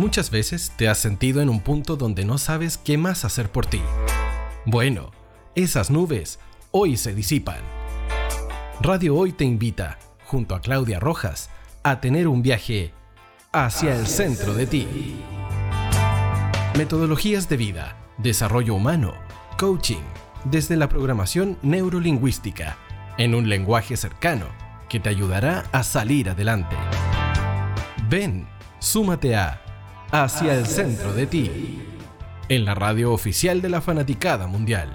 Muchas veces te has sentido en un punto donde no sabes qué más hacer por ti. Bueno, esas nubes hoy se disipan. Radio Hoy te invita, junto a Claudia Rojas, a tener un viaje hacia el centro de ti. Metodologías de vida, desarrollo humano, coaching, desde la programación neurolingüística, en un lenguaje cercano que te ayudará a salir adelante. Ven, súmate a Hacia el centro de ti, en la radio oficial de la Fanaticada Mundial.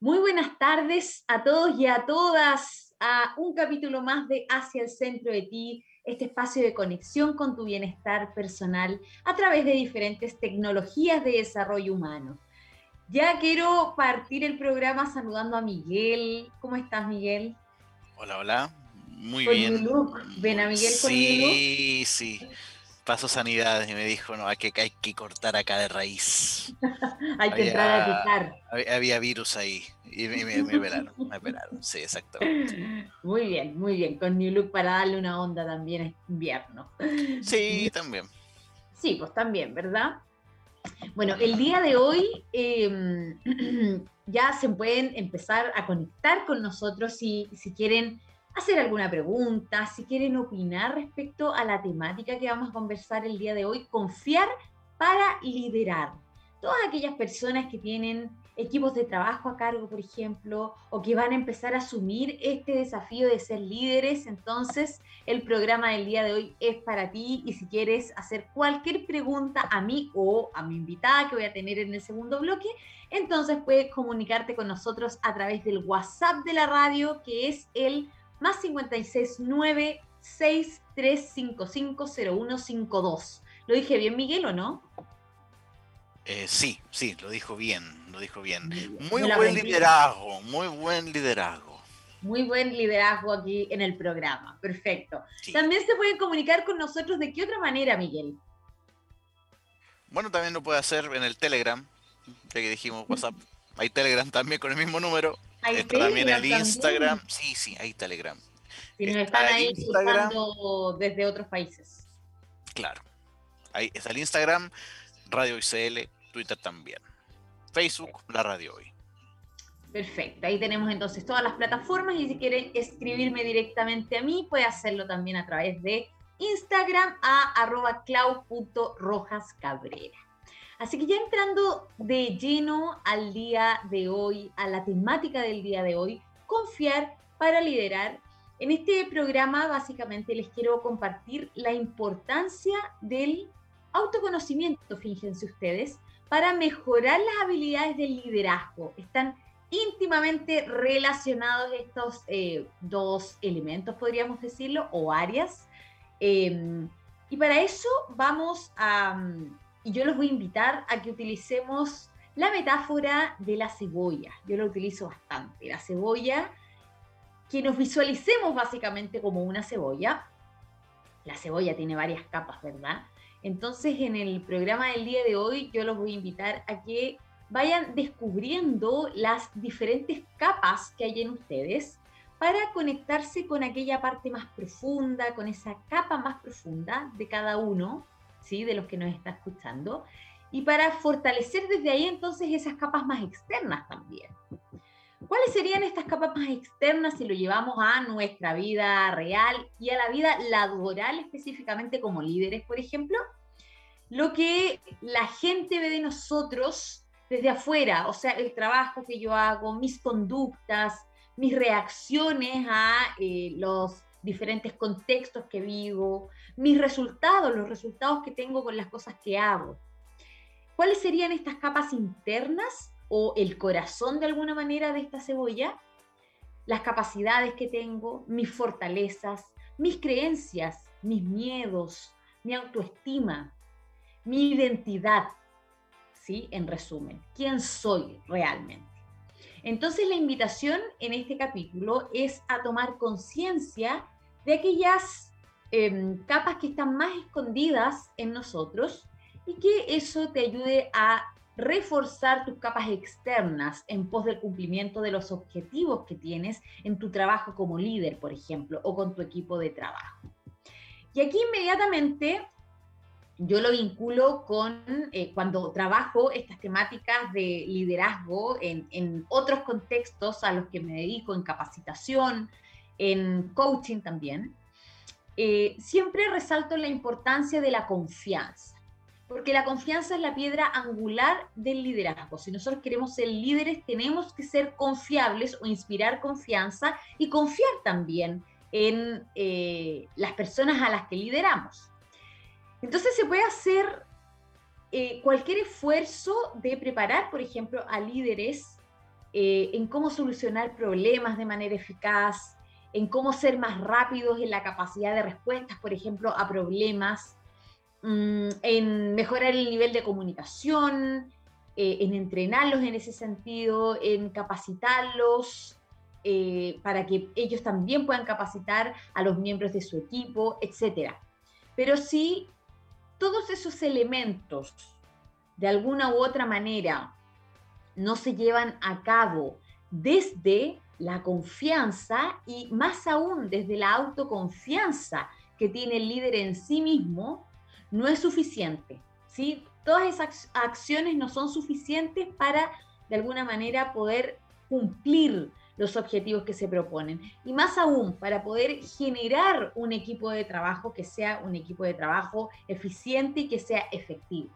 Muy buenas tardes a todos y a todas a un capítulo más de Hacia el centro de ti, este espacio de conexión con tu bienestar personal a través de diferentes tecnologías de desarrollo humano. Ya quiero partir el programa saludando a Miguel. ¿Cómo estás, Miguel? Hola, hola. Muy bien. Ven a Miguel con Sí, sí. Pasó sanidad y me dijo, no, hay que, hay que cortar acá de raíz. hay que entrar a quitar. Había, virus ahí y me, me, me pelaron, me pelaron, sí, exactamente. Muy bien, muy bien. Con New Look para darle una onda también es invierno. Sí, también. Sí, pues también, ¿verdad? Bueno, el día de hoy em, ya se pueden empezar a conectar con nosotros si, si quieren hacer alguna pregunta, si quieren opinar respecto a la temática que vamos a conversar el día de hoy, confiar para liderar. Todas aquellas personas que tienen equipos de trabajo a cargo, por ejemplo, o que van a empezar a asumir este desafío de ser líderes, entonces el programa del día de hoy es para ti y si quieres hacer cualquier pregunta a mí o a mi invitada que voy a tener en el segundo bloque, entonces puedes comunicarte con nosotros a través del WhatsApp de la radio que es el más 569 63550152. ¿Lo dije bien, Miguel, o no? Eh, sí, sí, lo dijo bien, lo dijo bien. Muy buen liderazgo, muy buen liderazgo. Muy buen liderazgo aquí en el programa, perfecto. También se pueden comunicar con nosotros de qué otra manera, Miguel. Bueno, también lo puede hacer en el Telegram, ya que dijimos WhatsApp. Hay Telegram también con el mismo número. Hay también el Instagram. Sí, sí, hay Telegram. Si nos están ahí escuchando desde otros países. Claro. Ahí está el Instagram, Radio ICL, Twitter también. Facebook, la radio hoy. Perfecto, ahí tenemos entonces todas las plataformas y si quieren escribirme directamente a mí, puede hacerlo también a través de Instagram a arroba clau.rojascabrera. Así que ya entrando de lleno al día de hoy, a la temática del día de hoy, confiar para liderar. En este programa básicamente les quiero compartir la importancia del autoconocimiento, fíjense ustedes, para mejorar las habilidades del liderazgo. Están íntimamente relacionados estos eh, dos elementos, podríamos decirlo, o áreas. Em, y para eso vamos a, y yo los voy a invitar a que utilicemos la metáfora de la cebolla. Yo lo utilizo bastante. La cebolla, que nos visualicemos básicamente como una cebolla. La cebolla tiene varias capas, ¿verdad? Entonces, en el programa del día de hoy, yo los voy a invitar a que vayan descubriendo las diferentes capas que hay en ustedes para conectarse con aquella parte más profunda, con esa capa más profunda de cada uno, ¿sí? de los que nos está escuchando, y para fortalecer desde ahí entonces esas capas más externas también. ¿Cuáles serían estas capas más externas si lo llevamos a nuestra vida real y a la vida laboral específicamente como líderes, por ejemplo? Lo que la gente ve de nosotros desde afuera, o sea, el trabajo que yo hago, mis conductas, mis reacciones a eh, los diferentes contextos que vivo, mis resultados, los resultados que tengo con las cosas que hago. ¿Cuáles serían estas capas internas o el corazón de alguna manera de esta cebolla, las capacidades que tengo, mis fortalezas, mis creencias, mis miedos, mi autoestima, mi identidad, ¿sí? En resumen, ¿quién soy realmente? Entonces la invitación en este capítulo es a tomar conciencia de aquellas em, capas que están más escondidas en nosotros y que eso te ayude a reforzar tus capas externas en pos del cumplimiento de los objetivos que tienes en tu trabajo como líder, por ejemplo, o con tu equipo de trabajo. Y aquí inmediatamente yo lo vinculo con eh, cuando trabajo estas temáticas de liderazgo en, otros contextos a los que me dedico, en capacitación, en coaching también. Eh, siempre resalto la importancia de la confianza, porque la confianza es la piedra angular del liderazgo. Si nosotros queremos ser líderes, tenemos que ser confiables o inspirar confianza y confiar también en eh, las personas a las que lideramos. Entonces se puede hacer eh, cualquier esfuerzo de preparar, por ejemplo, a líderes eh, en cómo solucionar problemas de manera eficaz, en cómo ser más rápidos en la capacidad de respuestas, por ejemplo, a problemas, mm, en mejorar el nivel de comunicación, eh, en entrenarlos en ese sentido, en capacitarlos para que ellos también puedan capacitar a los miembros de su equipo, etc. Pero sí todos esos elementos, de alguna u otra manera, no se llevan a cabo desde la confianza y más aún desde la autoconfianza que tiene el líder en sí mismo, no es suficiente. ¿sí? Todas esas acciones no son suficientes para, de alguna manera, poder cumplir los objetivos que se proponen. Y más aún, para poder generar un equipo de trabajo que sea un equipo de trabajo eficiente y que sea efectivo.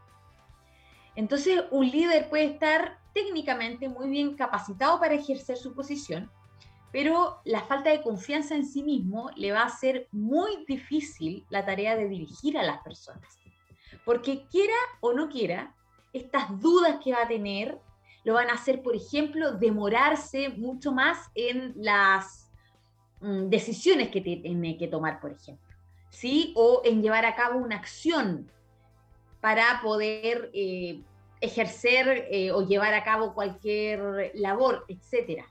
Entonces, un líder puede estar técnicamente muy bien capacitado para ejercer su posición, pero la falta de confianza en sí mismo le va a hacer muy difícil la tarea de dirigir a las personas. Porque quiera o no quiera, estas dudas que va a tener lo van a hacer, por ejemplo, demorarse mucho más en las mm, decisiones que tiene que tomar, por ejemplo, ¿sí? O en llevar a cabo una acción para poder eh, ejercer eh, o llevar a cabo cualquier labor, etc.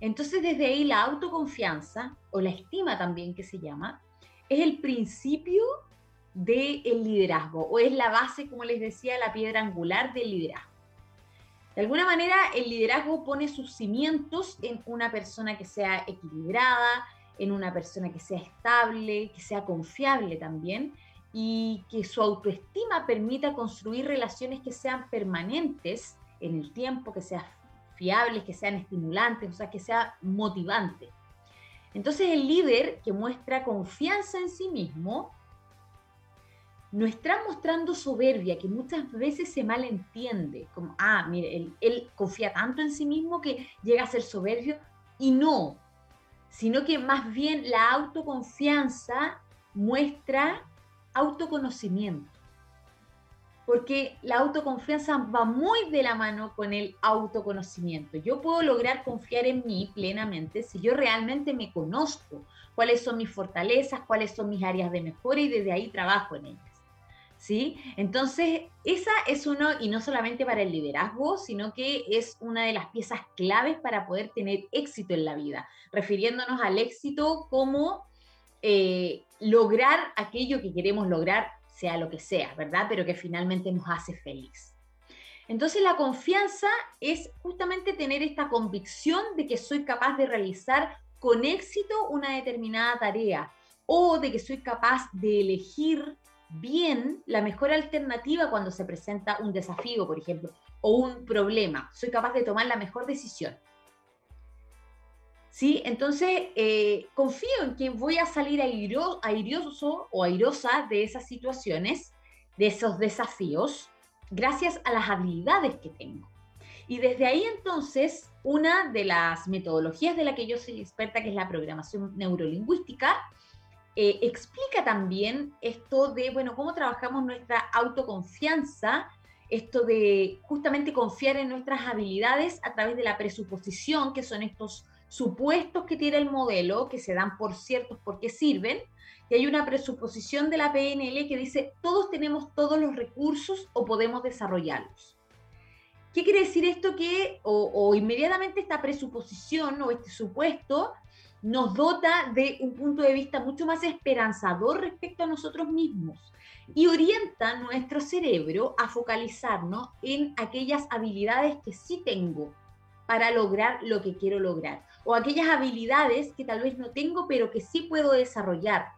Entonces, desde ahí la autoconfianza, o la estima también que se llama, es el principio del liderazgo, o es la base, como les decía, la piedra angular del liderazgo. De alguna manera, el liderazgo pone sus cimientos en una persona que sea equilibrada, en una persona que sea estable, que sea confiable también y que su autoestima permita construir relaciones que sean permanentes en el tiempo, que sean fiables, que sean estimulantes, o sea, que sea motivante. Entonces el líder que muestra confianza en sí mismo no está mostrando soberbia, que muchas veces se malentiende, como, ah, mire, él, confía tanto en sí mismo que llega a ser soberbio, y no, sino que más bien la autoconfianza muestra autoconocimiento, porque la autoconfianza va muy de la mano con el autoconocimiento. Yo puedo lograr confiar en mí plenamente si yo realmente me conozco, cuáles son mis fortalezas, cuáles son mis áreas de mejora y desde ahí trabajo en ellas. ¿sí? Entonces, esa es uno, y no solamente para el liderazgo, sino que es una de las piezas claves para poder tener éxito en la vida, refiriéndonos al éxito como eh, lograr aquello que queremos lograr, sea lo que sea, ¿verdad? Pero que finalmente nos hace feliz. Entonces la confianza es justamente tener esta convicción de que soy capaz de realizar con éxito una determinada tarea o de que soy capaz de elegir bien la mejor alternativa cuando se presenta un desafío, por ejemplo, o un problema. Soy capaz de tomar la mejor decisión. ¿Sí? Entonces, eh, confío en que voy a salir airioso o airosa de esas situaciones, de esos desafíos, gracias a las habilidades que tengo. Y desde ahí entonces, una de las metodologías de la que yo soy experta, que es la programación neurolingüística, eh, explica también esto de, bueno, cómo trabajamos nuestra autoconfianza, esto de justamente confiar en nuestras habilidades a través de la presuposición, que son estos supuestos que tiene el modelo, que se dan por ciertos porque sirven, y hay una presuposición de la PNL que dice, todos tenemos todos los recursos o podemos desarrollarlos. ¿Qué quiere decir esto? Que, o, o inmediatamente esta presuposición o este supuesto nos dota de un punto de vista mucho más esperanzador respecto a nosotros mismos. y orienta nuestro cerebro a focalizarnos en aquellas habilidades que sí tengo para lograr lo que quiero lograr, o aquellas habilidades que tal vez no tengo, pero que sí puedo desarrollar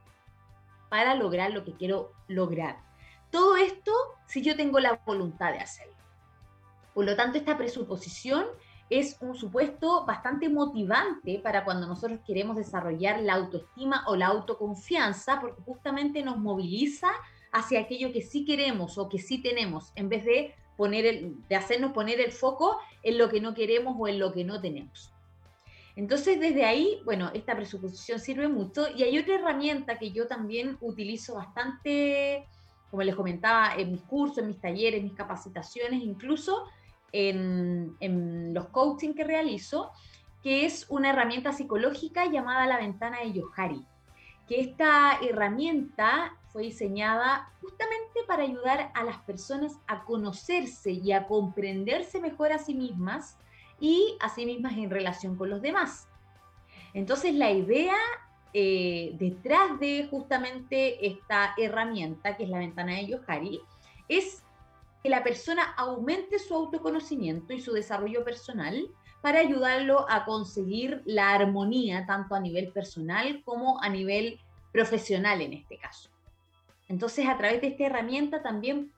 para lograr lo que quiero lograr. Todo esto si yo tengo la voluntad de hacerlo. Por lo tanto, esta presuposición es un supuesto bastante motivante para cuando nosotros queremos desarrollar la autoestima o la autoconfianza, porque justamente nos moviliza hacia aquello que sí queremos o que sí tenemos, en vez de, poner el, de hacernos poner el foco en lo que no queremos o en lo que no tenemos. Entonces, desde ahí, bueno, esta presuposición sirve mucho y hay otra herramienta que yo también utilizo bastante, como les comentaba, en mis cursos, en mis talleres, en mis capacitaciones, incluso en, en los coaching que realizo, que es una herramienta psicológica llamada la ventana de Yohari, que esta herramienta fue diseñada justamente para ayudar a las personas a conocerse y a comprenderse mejor a sí mismas y asimismo en relación con los demás. Entonces la idea eh, detrás de justamente esta herramienta, que es la ventana de Yohari, es que la persona aumente su autoconocimiento y su desarrollo personal para ayudarlo a conseguir la armonía tanto a nivel personal como a nivel profesional en este caso. Entonces, a través de esta herramienta también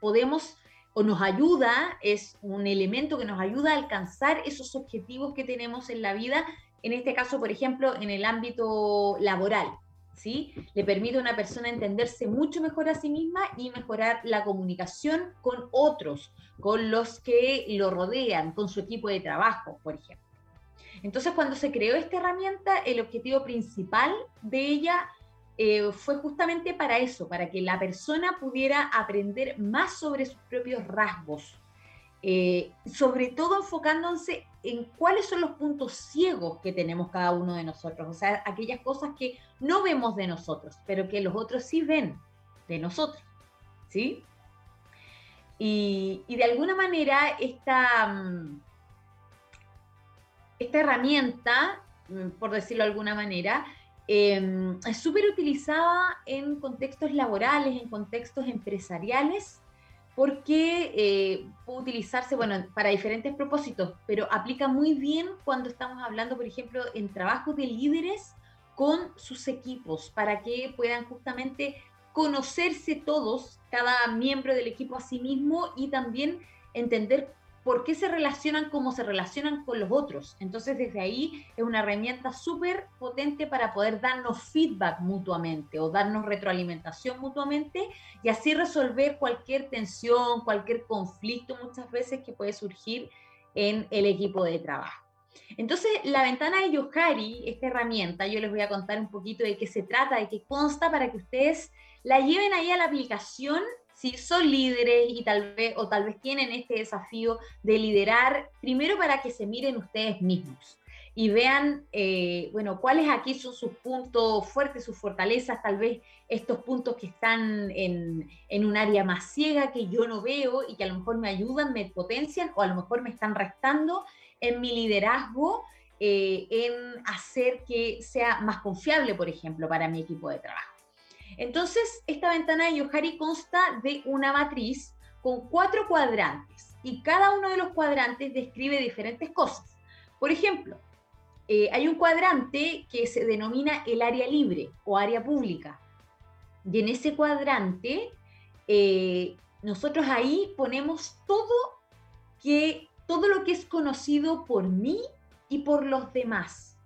podemos o nos ayuda, es un elemento que nos ayuda a alcanzar esos objetivos que tenemos en la vida, en este caso, por ejemplo, en el ámbito laboral. ¿Sí? Le permite a una persona entenderse mucho mejor a sí misma y mejorar la comunicación con otros, con los que lo rodean, con su equipo de trabajo, por ejemplo. Entonces, cuando se creó esta herramienta, el objetivo principal de ella eh, fue justamente para eso, para que la persona pudiera aprender más sobre sus propios rasgos, eh, sobre todo enfocándose en cuáles son los puntos ciegos que tenemos cada uno de nosotros, o sea, aquellas cosas que no vemos de nosotros, pero que los otros sí ven de nosotros, ¿sí? Y, de alguna manera esta, mm, esta herramienta, mm, por decirlo de alguna manera, Em, es súper utilizada en contextos laborales, en contextos empresariales, porque eh, puede utilizarse, bueno, para diferentes propósitos, pero aplica muy bien cuando estamos hablando, por ejemplo, en trabajo de líderes con sus equipos, para que puedan justamente conocerse todos, cada miembro del equipo a sí mismo y también entender por qué se relacionan como se relacionan con los otros. Entonces, desde ahí es una herramienta súper potente para poder darnos feedback mutuamente o darnos retroalimentación mutuamente y así resolver cualquier tensión, cualquier conflicto muchas veces que puede surgir en el equipo de trabajo. Entonces, la ventana de Yohari, esta herramienta, yo les voy a contar un poquito de qué se trata, de qué consta para que ustedes la lleven ahí a la aplicación si son líderes y tal vez, o tal vez tienen este desafío de liderar, primero para que se miren ustedes mismos y vean, eh, bueno, cuáles aquí son sus puntos fuertes, sus fortalezas, tal vez estos puntos que están en, un área más ciega que yo no veo y que a lo mejor me ayudan, me potencian o a lo mejor me están restando en mi liderazgo, eh, en hacer que sea más confiable, por ejemplo, para mi equipo de trabajo. Entonces, esta ventana de Yohari consta de una matriz con cuatro cuadrantes y cada uno de los cuadrantes describe diferentes cosas. Por ejemplo, eh, hay un cuadrante que se denomina el área libre o área pública. Y en ese cuadrante, eh, nosotros ahí ponemos todo, que, todo lo que es conocido por mí y por los demás.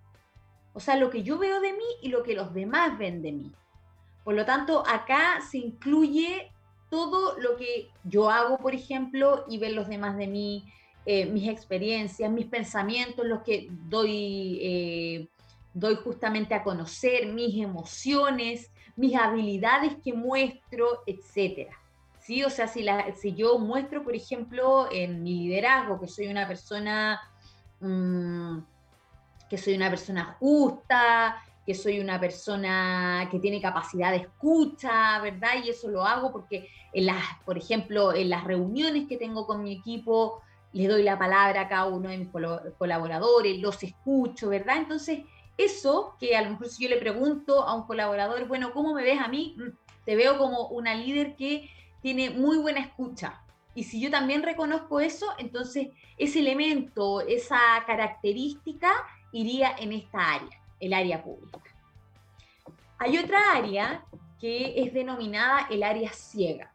O sea, lo que yo veo de mí y lo que los demás ven de mí. Por lo tanto, acá se incluye todo lo que yo hago, por ejemplo, y ven los demás de mí, eh, mis experiencias, mis pensamientos, los que doy, eh, doy justamente a conocer, mis emociones, mis habilidades que muestro, etcétera. ¿Sí? O sea, si, la, si yo muestro, por ejemplo, en mi liderazgo, que soy una persona, mm, que soy una persona justa, que soy una persona que tiene capacidad de escucha, ¿verdad? Y eso lo hago porque, en las, por ejemplo, en las reuniones que tengo con mi equipo, les doy la palabra a cada uno de mis colaboradores, los escucho, ¿verdad? Entonces, eso que a lo mejor si yo le pregunto a un colaborador, bueno, ¿cómo me ves a mí? Mm, te veo como una líder que tiene muy buena escucha. Y si yo también reconozco eso, entonces ese elemento, esa característica iría en esta área, el área pública. Hay otra área que es denominada el área ciega.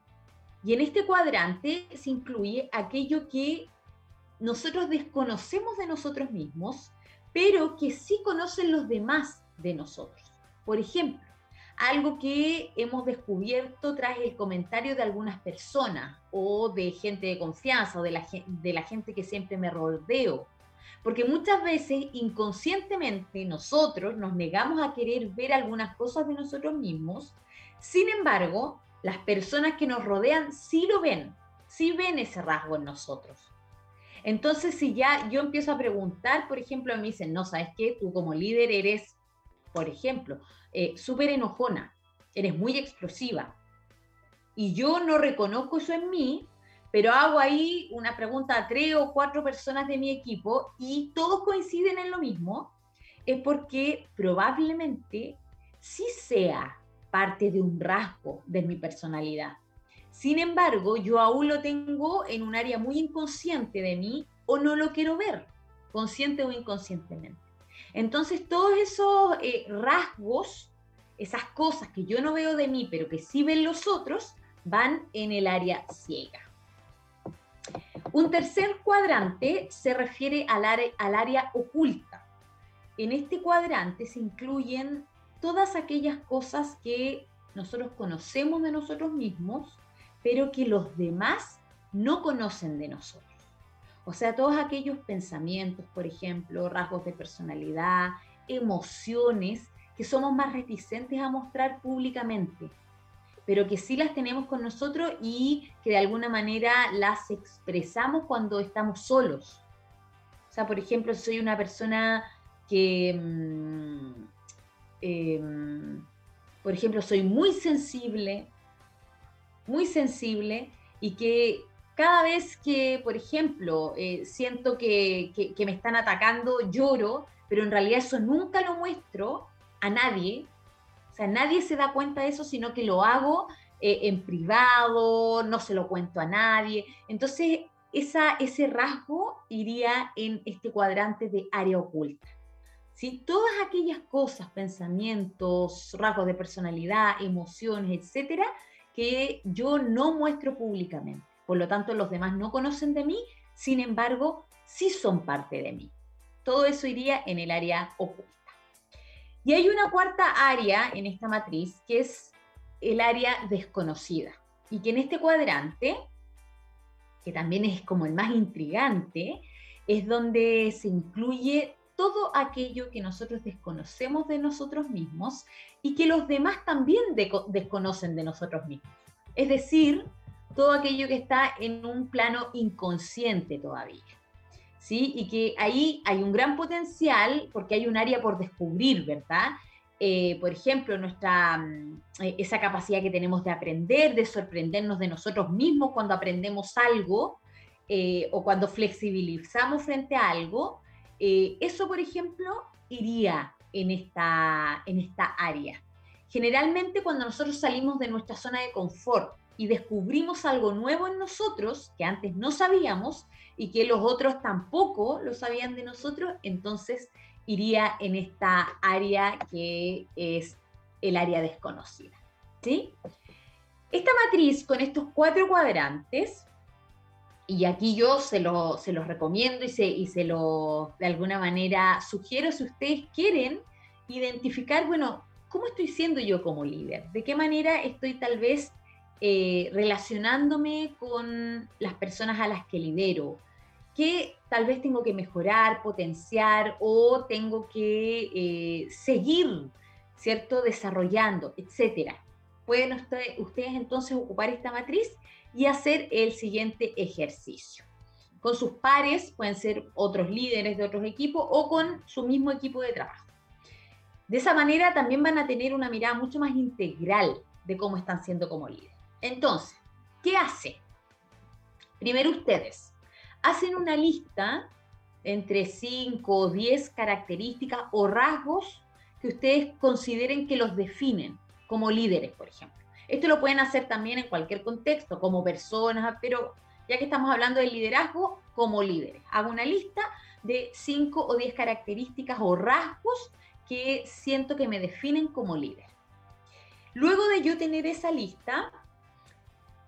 Y en este cuadrante se incluye aquello que nosotros desconocemos de nosotros mismos, pero que sí conocen los demás de nosotros. Por ejemplo, algo que hemos descubierto tras el comentario de algunas personas o de gente de confianza o de la, de la gente que siempre me rodeo. Porque muchas veces inconscientemente nosotros nos negamos a querer ver algunas cosas de nosotros mismos. Sin embargo, las personas que nos rodean sí lo ven, sí ven ese rasgo en nosotros. Entonces, si ya yo empiezo a preguntar, por ejemplo, me dicen, no, ¿sabes qué? Tú como líder eres, por ejemplo, eh, súper enojona, eres muy explosiva. Y yo no reconozco eso en mí, pero hago ahí una pregunta a tres o cuatro personas de mi equipo y todos coinciden en lo mismo, es porque probablemente sí sea parte de un rasgo de mi personalidad. Sin embargo, yo aún lo tengo en un área muy inconsciente de mí o no lo quiero ver, consciente o inconscientemente. Entonces, todos esos eh, rasgos, esas cosas que yo no veo de mí, pero que sí ven los otros, van en el área ciega. Un tercer cuadrante se refiere al área, oculta. En este cuadrante se incluyen todas aquellas cosas que nosotros conocemos de nosotros mismos, pero que los demás no conocen de nosotros. O sea, todos aquellos pensamientos, por ejemplo, rasgos de personalidad, emociones que somos más reticentes a mostrar públicamente, pero que sí las tenemos con nosotros y que de alguna manera las expresamos cuando estamos solos. O sea, por ejemplo, soy una persona que, mm, em, por ejemplo, soy muy sensible, muy sensible y que cada vez que, por ejemplo, eh, siento que, me están atacando, lloro, pero en realidad eso nunca lo muestro a nadie. O sea, nadie se da cuenta de eso, sino que lo hago eh, en privado, no se lo cuento a nadie. Entonces, esa, ese rasgo iría en este cuadrante de área oculta. ¿Sí? Todas aquellas cosas, pensamientos, rasgos de personalidad, emociones, etcétera, que yo no muestro públicamente. Por lo tanto, los demás no conocen de mí, sin embargo, sí son parte de mí. Todo eso iría en el área oculta. Y hay una cuarta área en esta matriz que es el área desconocida. Y que en este cuadrante, que también es como el más intrigante, es donde se incluye todo aquello que nosotros desconocemos de nosotros mismos y que los demás también desconocen de nosotros mismos. Es decir, todo aquello que está en un plano inconsciente todavía. ¿Sí? Y que ahí hay un gran potencial porque hay un área por descubrir, ¿verdad? Eh, por ejemplo, nuestra, mm, eh, esa capacidad que tenemos de aprender, de sorprendernos de nosotros mismos cuando aprendemos algo eh, o cuando flexibilizamos frente a algo, eso, por ejemplo, iría en esta, en esta área. Generalmente cuando nosotros salimos de nuestra zona de confort y descubrimos algo nuevo en nosotros que antes no sabíamos y que los otros tampoco lo sabían de nosotros, entonces iría en esta área que es el área desconocida. ¿sí? Esta matriz con estos cuatro cuadrantes y aquí yo se, lo, se los recomiendo y se, y se lo, de alguna manera, sugiero si ustedes quieren identificar, bueno, ¿cómo estoy siendo yo como líder? ¿De qué manera estoy tal vez eh, relacionándome con las personas a las que lidero? ¿Qué tal vez tengo que mejorar, potenciar o tengo que eh, seguir, ¿cierto? Desarrollando, etcétera. Pueden ustedes entonces ocupar esta matriz y hacer el siguiente ejercicio. Con sus pares, pueden ser otros líderes de otros equipos o con su mismo equipo de trabajo. De esa manera también van a tener una mirada mucho más integral de cómo están siendo como líderes. Entonces, ¿qué hace? Primero ustedes hacen una lista entre 5 o 10 características o rasgos que ustedes consideren que los definen como líderes, por ejemplo. Esto lo pueden hacer también en cualquier contexto, como personas, pero ya que estamos hablando de liderazgo, como líderes. Hago una lista de 5 o 10 características o rasgos que siento que me definen como líder. Luego de yo tener esa lista,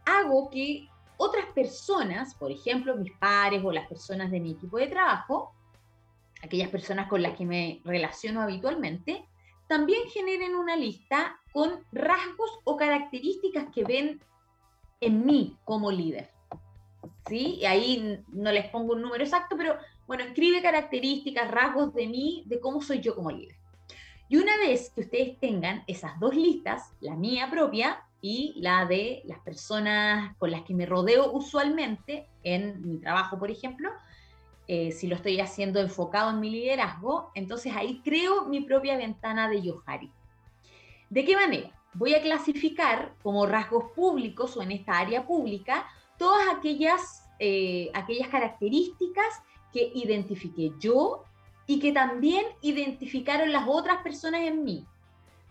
hago que otras personas, por ejemplo, mis pares o las personas de mi equipo de trabajo, aquellas personas con las que me relaciono habitualmente, también generen una lista con rasgos o características que ven en mí como líder. ¿Sí? Y ahí no les pongo un número exacto, pero bueno, escribe características, rasgos de mí, de cómo soy yo como líder. Y una vez que ustedes tengan esas dos listas, la mía propia y la de las personas con las que me rodeo usualmente en mi trabajo, por ejemplo, eh, si lo estoy haciendo enfocado en mi liderazgo, entonces ahí creo mi propia ventana de Yohari. ¿De qué manera? Voy a clasificar como rasgos públicos o en esta área pública todas aquellas, eh, aquellas características que identifiqué yo y que también identificaron las otras personas en mí.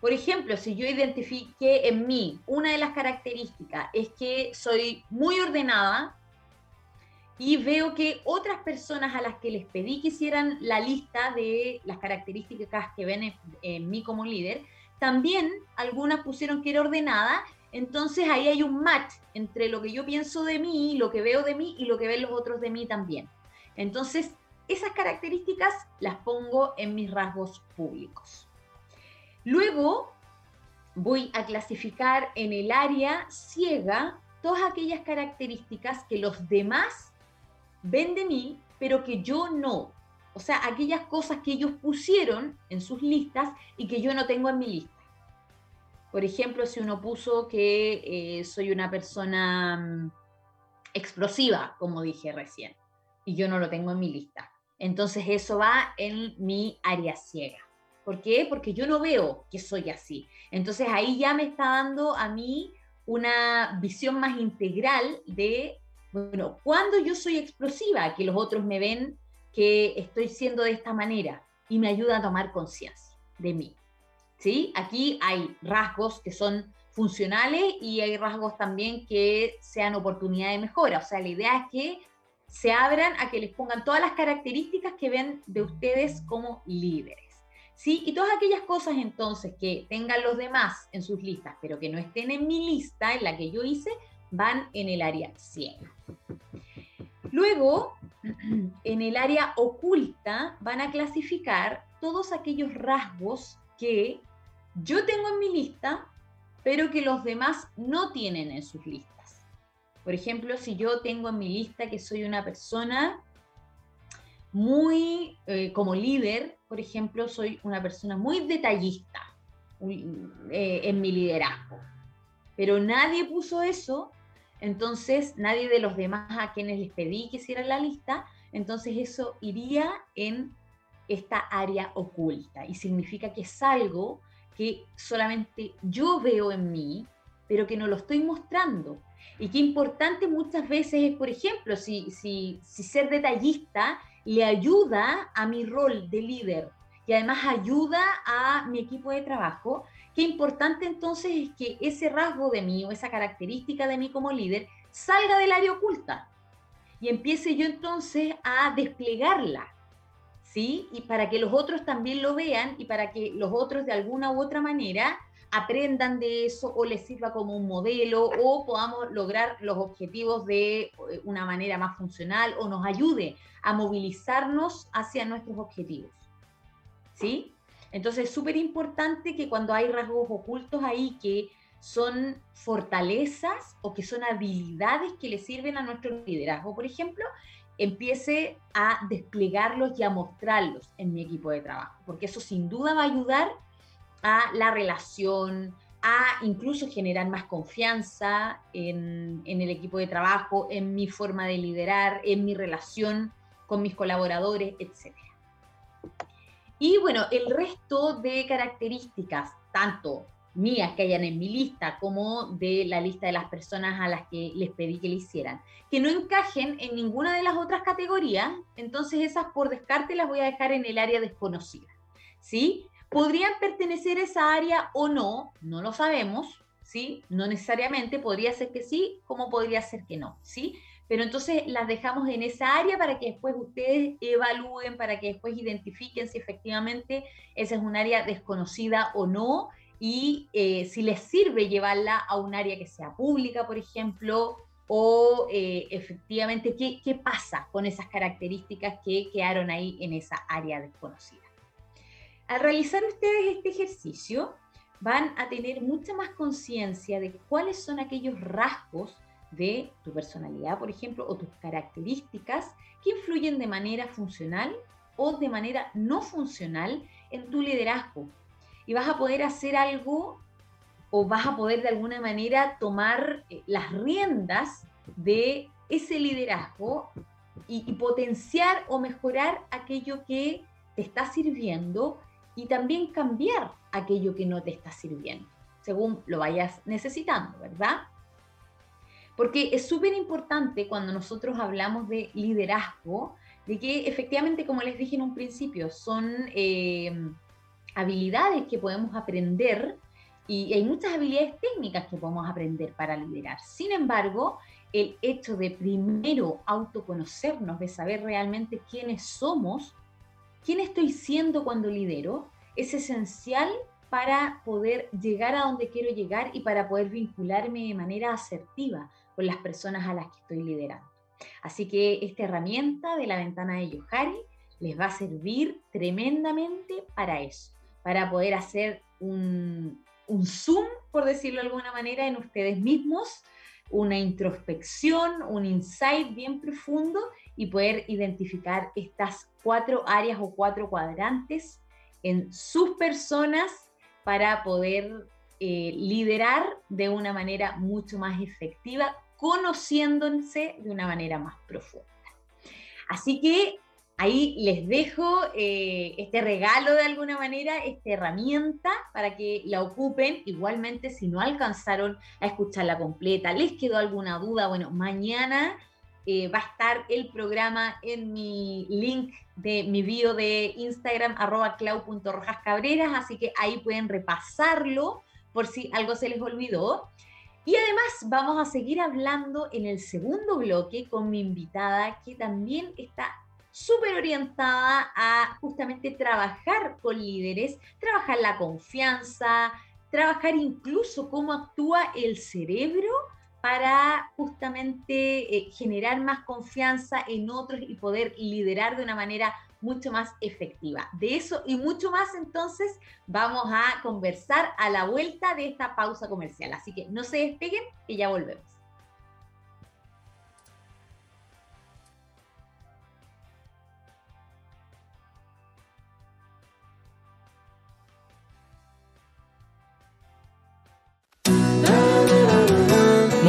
Por ejemplo, si yo identifiqué en mí una de las características es que soy muy ordenada y veo que otras personas a las que les pedí que hicieran la lista de las características que ven en, mí como líder, también algunas pusieron que era ordenada, entonces ahí hay un match entre lo que yo pienso de mí, lo que veo de mí y lo que ven los otros de mí también. Entonces, esas características las pongo en mis rasgos públicos. Luego voy a clasificar en el área ciega todas aquellas características que los demás ven de mí, pero que yo no. O sea, aquellas cosas que ellos pusieron en sus listas y que yo no tengo en mi lista. Por ejemplo, si uno puso que eh, soy una persona mm, explosiva, como dije recién, y yo no lo tengo en mi lista. Entonces eso va en mi área ciega. ¿Por qué? Porque yo no veo que soy así. Entonces ahí ya me está dando a mí una visión más integral de, bueno, cuando yo soy explosiva, que los otros me ven que estoy siendo de esta manera y me ayuda a tomar conciencia de mí. ¿Sí? Aquí hay rasgos que son funcionales y hay rasgos también que sean oportunidad de mejora. O sea, la idea es que se abran a que les pongan todas las características que ven de ustedes como líderes. ¿Sí? Y todas aquellas cosas entonces que tengan los demás en sus listas, pero que no estén en mi lista, en la que yo hice, van en el área ciega. Luego, en el área oculta, van a clasificar todos aquellos rasgos que yo tengo en mi lista, pero que los demás no tienen en sus listas. Por ejemplo, si yo tengo en mi lista que soy una persona muy, eh, como líder, por ejemplo, soy una persona muy detallista eh, en mi liderazgo, pero nadie puso eso, entonces nadie de los demás a quienes les pedí que hicieran la lista, entonces eso iría en esta área oculta y significa que es algo que solamente yo veo en mí, pero que no lo estoy mostrando. Y qué importante muchas veces es, por ejemplo, si, si, si ser detallista le ayuda a mi rol de líder y además ayuda a mi equipo de trabajo, qué importante entonces es que ese rasgo de mí o esa característica de mí como líder salga del área oculta y empiece yo entonces a desplegarla, ¿sí? Y para que los otros también lo vean y para que los otros de alguna u otra manera aprendan de eso o les sirva como un modelo o podamos lograr los objetivos de eh, una manera más funcional o nos ayude a movilizarnos hacia nuestros objetivos. ¿Sí? Entonces es súper importante que cuando hay rasgos ocultos ahí que son fortalezas o que son habilidades que le sirven a nuestro liderazgo, por ejemplo, empiece a desplegarlos y a mostrarlos en mi equipo de trabajo, porque eso sin duda va a ayudar a la relación, a incluso generar más confianza en, el equipo de trabajo, en mi forma de liderar, en mi relación con mis colaboradores, etc. Y bueno, el resto de características, tanto mías que hayan en mi lista como de la lista de las personas a las que les pedí que le hicieran, que no encajen en ninguna de las otras categorías, entonces esas por descarte las voy a dejar en el área desconocida. ¿Sí? ¿Podrían pertenecer a esa área o no? No lo sabemos, ¿sí? No necesariamente, podría ser que sí, como podría ser que no, ¿sí? Pero entonces las dejamos en esa área para que después ustedes evalúen, para que después identifiquen si efectivamente esa es un área desconocida o no y eh, si les sirve llevarla a un área que sea pública, por ejemplo, o eh, efectivamente ¿qué, qué pasa con esas características que quedaron ahí en esa área desconocida. Al realizar ustedes este ejercicio, van a tener mucha más conciencia de cuáles son aquellos rasgos de tu personalidad, por ejemplo, o tus características que influyen de manera funcional o de manera no funcional en tu liderazgo. Y vas a poder hacer algo o vas a poder de alguna manera tomar eh, las riendas de ese liderazgo y, y potenciar o mejorar aquello que te está sirviendo y también cambiar aquello que no te está sirviendo, según lo vayas necesitando, ¿verdad? Porque es súper importante cuando nosotros hablamos de liderazgo, de que efectivamente, como les dije en un principio, son eh, habilidades que podemos aprender y hay muchas habilidades técnicas que podemos aprender para liderar. Sin embargo, el hecho de primero autoconocernos, de saber realmente quiénes somos, quién estoy siendo cuando lidero, es esencial para poder llegar a donde quiero llegar y para poder vincularme de manera asertiva con las personas a las que estoy liderando. Así que esta herramienta de la ventana de Yohari les va a servir tremendamente para eso, para poder hacer un, un zoom, por decirlo de alguna manera, en ustedes mismos, una introspección, un insight bien profundo y poder identificar estas cuatro áreas o cuatro cuadrantes en sus personas para poder eh, liderar de una manera mucho más efectiva, conociéndose de una manera más profunda. Así que ahí les dejo eh, este regalo de alguna manera, esta herramienta para que la ocupen. Igualmente, si no alcanzaron a escucharla completa, les quedó alguna duda, bueno, mañana eh, va a estar el programa en mi link de mi bio de Instagram, arroba clau.rojascabreras, así que ahí pueden repasarlo por si algo se les olvidó. Y además vamos a seguir hablando en el segundo bloque con mi invitada que también está súper orientada a justamente trabajar con líderes, trabajar la confianza, trabajar incluso cómo actúa el cerebro para justamente eh, generar más confianza en otros y poder liderar de una manera mucho más efectiva. De eso y mucho más entonces vamos a conversar a la vuelta de esta pausa comercial. Así que no se despeguen, que ya volvemos.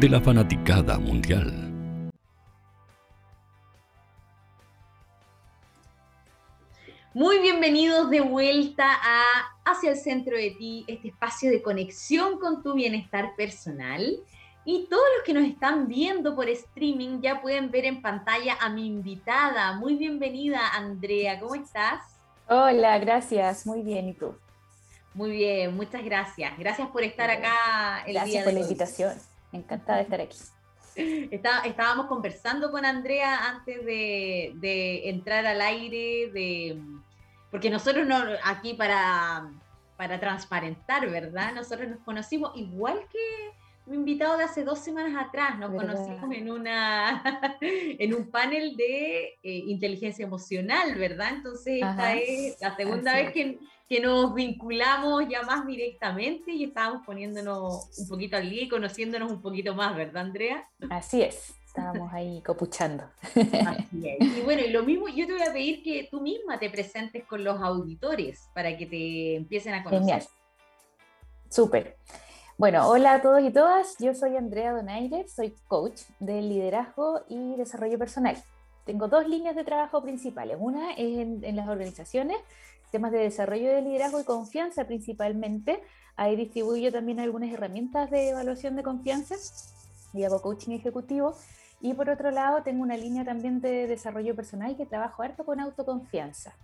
de la fanaticada mundial. Muy bienvenidos de vuelta a Hacia el Centro de Ti, este espacio de conexión con tu bienestar personal. Y todos los que nos están viendo por streaming ya pueden ver en pantalla a mi invitada. Muy bienvenida, Andrea. ¿Cómo estás? Hola, gracias. Muy bien. ¿Y tú? Muy bien, muchas gracias. Gracias por estar acá. El gracias por la invitación. Encantada de estar aquí. Está, estábamos conversando con Andrea antes de, de entrar al aire, de, porque nosotros no, aquí para, para transparentar, ¿verdad? Nosotros nos conocimos igual que mi invitado de hace dos semanas atrás, nos conocimos en, una, en un panel de eh, inteligencia emocional, ¿verdad? Entonces esta es la segunda vez que, que, nos vinculamos ya más directamente y estábamos poniéndonos un poquito al día y conociéndonos un poquito más, ¿verdad, Andrea? Así es estábamos ahí copuchando. Y bueno, y lo mismo, yo te voy a pedir que tú misma te presentes con los auditores para que te empiecen a conocer. Genial. Súper. Bueno, hola a todos y todas. Yo soy Andrea Donaire, soy coach de liderazgo y desarrollo personal. Tengo dos líneas de trabajo principales. Una es en, en las organizaciones, temas de desarrollo de liderazgo y confianza principalmente. Ahí distribuyo también algunas herramientas de evaluación de confianza y hago coaching ejecutivo y por otro lado, tengo una línea también de desarrollo personal que trabajo harto con autoconfianza.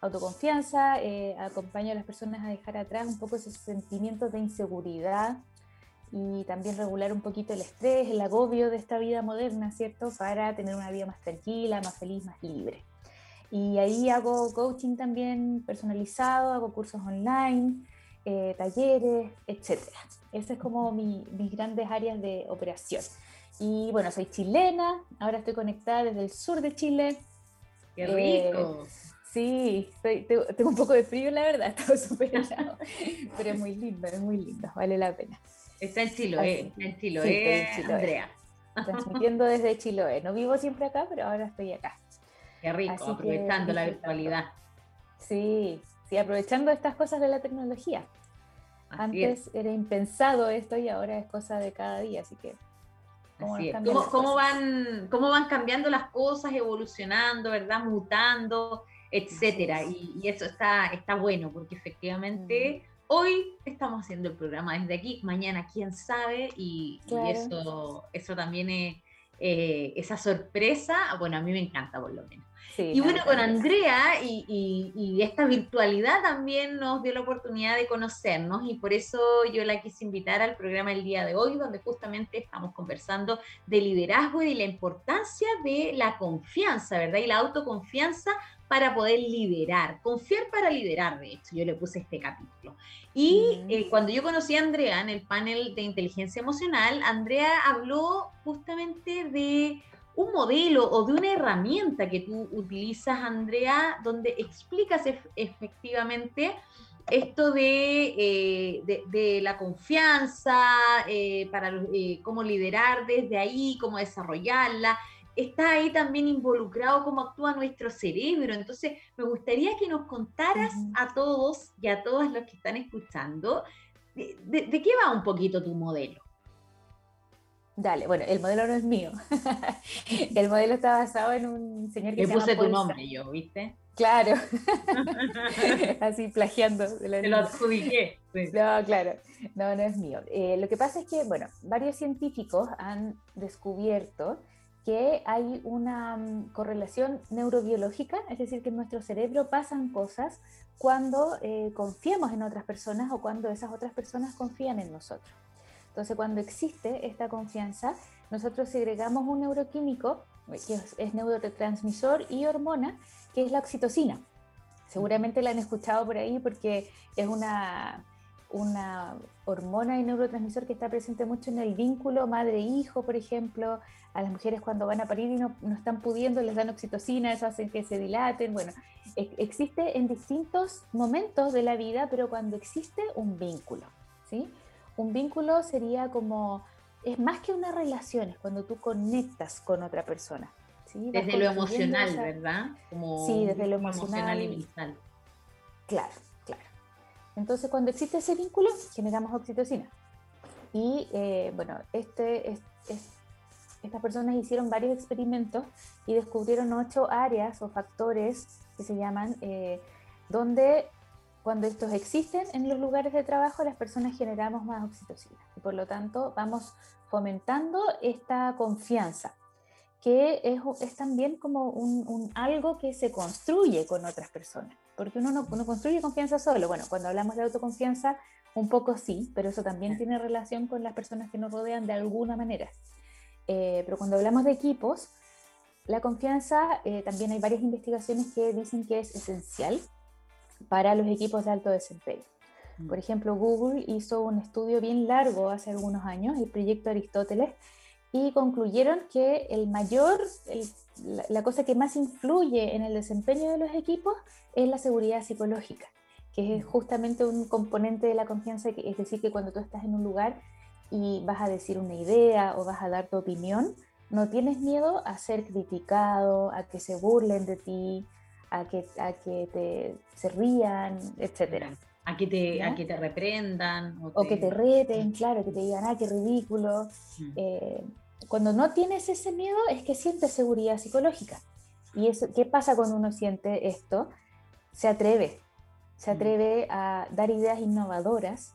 Autoconfianza, eh, acompaño a las personas a dejar atrás un poco esos sentimientos de inseguridad y también regular un poquito el estrés, el agobio de esta vida moderna, ¿cierto? Para tener una vida más tranquila, más feliz, más libre. Y ahí hago coaching también personalizado, hago cursos online, eh, talleres, etc. Esas es como mi, mis grandes áreas de operación. Y bueno, soy chilena, ahora estoy conectada desde el sur de Chile. ¡Qué eh, rico! sí, tengo, un poco de frío, la verdad, estaba súper helado, pero es muy lindo, es muy lindo, vale la pena. Está en Chiloé, en Chiloé, sí, Andrea. Transmitiendo desde Chiloé. No vivo siempre acá, pero ahora estoy acá. Qué rico, aprovechando la virtualidad. Sí, sí, aprovechando estas cosas de la tecnología. Antes era impensado esto y ahora es cosa de cada día, así que ¿Cómo, van, ¿Cómo van cambiando las cosas, evolucionando, ¿verdad? Mutando, etcétera. Y, eso está, está bueno, porque efectivamente hoy estamos haciendo el programa desde aquí, mañana quién sabe, y, eso, eso también es eh, esa sorpresa, bueno, a mí me encanta por lo menos y bueno, con Andrea y, esta virtualidad también nos dio la oportunidad de conocernos y por eso yo la quise invitar al programa el día de hoy, donde justamente estamos conversando de liderazgo y de la importancia de la confianza, ¿verdad? Y la autoconfianza para poder liderar, confiar para liderar, de hecho, yo le puse este capítulo. Y mm. eh, cuando yo conocí a Andrea en el panel de inteligencia emocional, Andrea habló justamente de un modelo o de una herramienta que tú utilizas, Andrea, donde explicas efectivamente esto de, eh, la confianza, eh, para eh, cómo liderar desde ahí, cómo desarrollarla. Está ahí también involucrado cómo actúa nuestro cerebro. Entonces, me gustaría que nos contaras a todos y a todas los que están escuchando de qué va un poquito tu modelo. Dale, bueno, el modelo no es mío. el modelo está basado en un señor que Le puse tu nombre yo, ¿viste? Claro. Así plagiando. Te lo adjudiqué. No, claro. No, no es mío. Eh, lo que pasa es que, bueno, varios científicos han descubierto que hay una mm, correlación neurobiológica, es decir, que en nuestro cerebro pasan cosas cuando eh, confiamos en otras personas o cuando esas otras personas confían en nosotros. Entonces, cuando existe esta confianza, nosotros segregamos un neuroquímico, que es, neurotransmisor y hormona, que es la oxitocina. Seguramente la han escuchado por ahí porque es una, una hormona y neurotransmisor que está presente mucho en el vínculo madre-hijo, por ejemplo. A las mujeres cuando van a parir y no, no, están pudiendo, les dan oxitocina, eso hace que se dilaten. Bueno, existe en distintos momentos de la vida, pero cuando existe un vínculo, ¿sí? Un vínculo sería como, es más que una relación, es cuando tú conectas con otra persona. Desde lo emocional, ¿verdad? sí, desde lo emocional. y mental. Claro, claro. Entonces, cuando existe ese vínculo, generamos oxitocina. Y eh, bueno, este, estas personas hicieron varios experimentos y descubrieron ocho áreas o factores que se llaman, eh, donde cuando estos existen en los lugares de trabajo, las personas generamos más oxitocina. Y por lo tanto, vamos fomentando esta confianza, que es, es también como un, un, algo que se construye con otras personas, porque uno no, no, construye confianza solo. Bueno, cuando hablamos de autoconfianza, un poco sí, pero eso también tiene relación con las personas que nos rodean de alguna manera. Eh, pero cuando hablamos de equipos, la confianza, eh, también hay varias investigaciones que dicen que es esencial para los equipos de alto desempeño. Mm. Por ejemplo, Google hizo un estudio bien largo hace algunos años, el proyecto Aristóteles, y concluyeron que el mayor, la, la, cosa que más influye en el desempeño de los equipos es la seguridad psicológica, que es mm. justamente un componente de la confianza, es decir, que cuando tú estás en un lugar y vas a decir una idea o vas a dar tu opinión, no tienes miedo a ser criticado, a que se burlen de ti, a que, a que te, se rían, etcétera. A que te, a que te reprendan. O, que te reten, claro, que te digan, ah, qué ridículo. Eh, cuando no tienes ese miedo es que sientes seguridad psicológica. ¿Y eso, qué pasa cuando uno siente esto? Se atreve, se atreve a dar ideas innovadoras,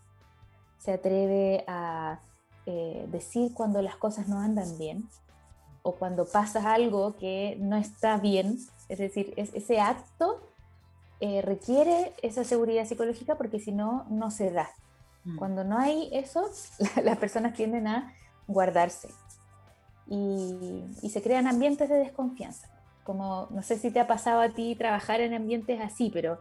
se atreve a eh, decir cuando las cosas no andan bien o cuando pasa algo que no está bien, es decir, ese acto eh, requiere esa seguridad psicológica porque si no, no se da. Mm. Cuando no hay eso, las personas tienden a guardarse y, y, se crean ambientes de desconfianza. Como no sé si te ha pasado a ti trabajar en ambientes así, pero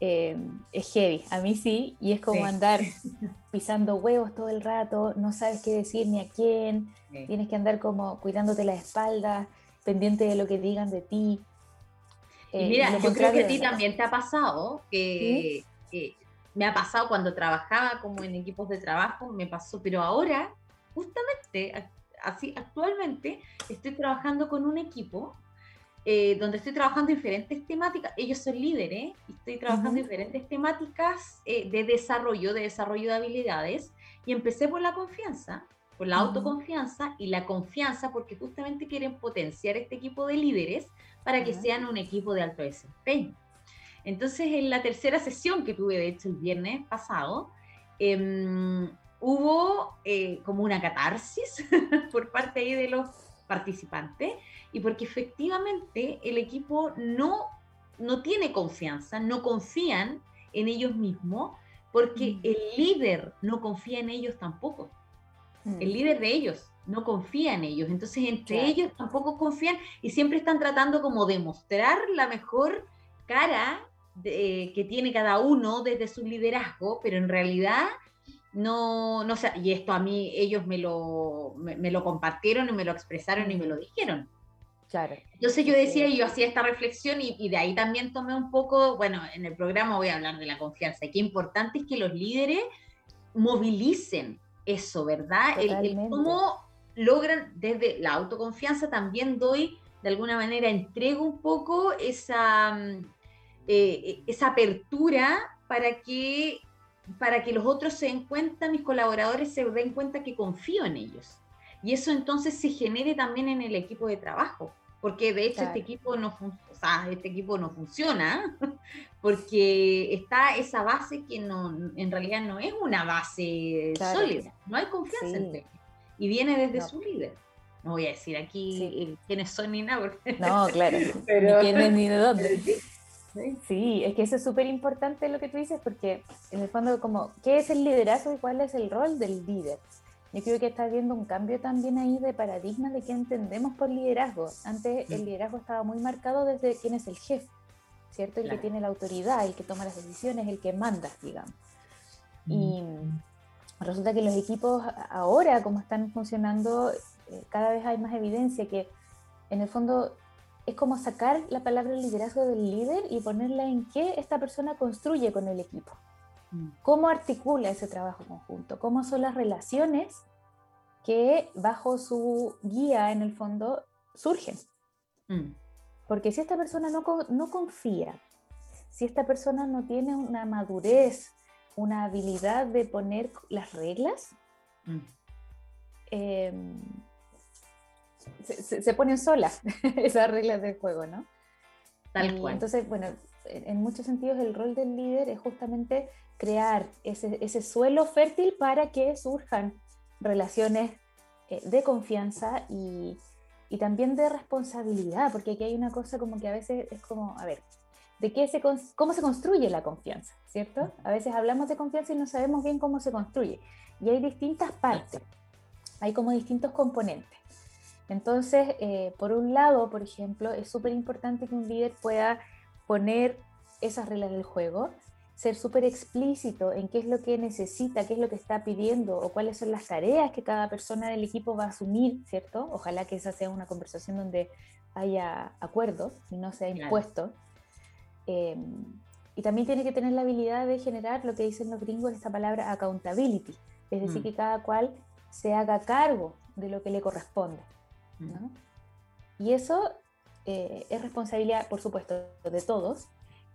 eh, es heavy. A mí sí, y es como andar pisando huevos todo el rato, no sabes qué decir ni a quién, tienes que andar como cuidándote la espalda, pendiente de lo que digan de ti. Y eh, mira, yo creo que a ti también te ha pasado, que, me ha pasado cuando trabajaba como en equipos de trabajo, me pasó, pero ahora, justamente, así actualmente, estoy trabajando con un equipo eh, donde estoy trabajando diferentes temáticas. Ellos son líderes y estoy trabajando diferentes temáticas eh, de desarrollo, de desarrollo de habilidades. Y empecé por la confianza, por la autoconfianza y la confianza porque justamente quieren potenciar este equipo de líderes para que sean un equipo de alto desempeño. Entonces, en la tercera sesión que tuve, de hecho, el viernes pasado, em, hubo eh, como una catarsis por parte ahí de los participantes y porque efectivamente el equipo no, no tiene confianza, no confían en ellos mismos, porque el líder no confía en ellos tampoco. Mm. El líder de ellos no confía en ellos, entonces entre ellos tampoco confían y siempre están tratando como de mostrar la mejor cara que tiene cada uno desde su liderazgo, pero en realidad no, no sé, y esto a mí ellos me lo, me lo compartieron y me lo expresaron y me lo dijeron. Claro. Entonces yo decía, yo hacía esta reflexión y, de ahí también tomé un poco, bueno, en el programa voy a hablar de la confianza, y qué importante es que los líderes movilicen eso, ¿verdad? El, cómo logran desde la autoconfianza también doy, de alguna manera, entrego un poco esa, mm, eh, esa apertura para que, para que los otros se den cuenta, mis colaboradores se den cuenta que confío en ellos. Y eso entonces se genere también en el equipo de trabajo, porque de hecho este, equipo no sea, este equipo no funciona, porque está esa base que no, en realidad no es una base sólida, no hay confianza en él, y viene desde su líder. No voy a decir aquí quiénes son ni nada. No, claro, Pero... ni quiénes ni de dónde. Sí, es que eso es súper importante lo que tú dices, porque en el fondo, como, ¿qué es el liderazgo y cuál es el rol del líder? Yo creo que está habiendo un cambio también ahí de paradigma de qué entendemos por liderazgo. Antes el mm. liderazgo estaba muy marcado desde quién es el jefe, ¿cierto? El que tiene la autoridad, el que toma las decisiones, el que manda, digamos. Mm. Y resulta que los equipos ahora, como están funcionando, eh, cada vez hay más evidencia que en el fondo es como sacar la palabra liderazgo del líder y ponerla en qué esta persona construye con el equipo. Mm. ¿Cómo articula ese trabajo conjunto? ¿Cómo son las relaciones que bajo su guía en el fondo surgen? Mm. Porque si esta persona no, no confía, si esta persona no tiene una madurez, una habilidad de poner las reglas, mm. em, se, ponen solas esas reglas del juego, ¿no? Tal cual. Entonces, bueno, en muchos sentidos el rol del líder es justamente crear ese, ese suelo fértil para que surjan relaciones eh, de confianza y, y, también de responsabilidad, porque aquí hay una cosa como que a veces es como, a ver, de qué se, cómo se construye la confianza, ¿cierto? A veces hablamos de confianza y no sabemos bien cómo se construye. Y hay distintas partes, hay como distintos componentes. Entonces, eh, por un lado, por ejemplo, es súper importante que un líder pueda poner esas reglas del juego, ser súper explícito en qué es lo que necesita, qué es lo que está pidiendo o cuáles son las tareas que cada persona del equipo va a asumir, ¿cierto? Ojalá que esa sea una conversación donde haya acuerdos y no sea impuesto. Em, y también tiene que tener la habilidad de generar lo que dicen los gringos, esta palabra accountability, es decir, mm. que cada cual se haga cargo de lo que le corresponde. ¿no? Y eso eh, es responsabilidad, por supuesto, de todos,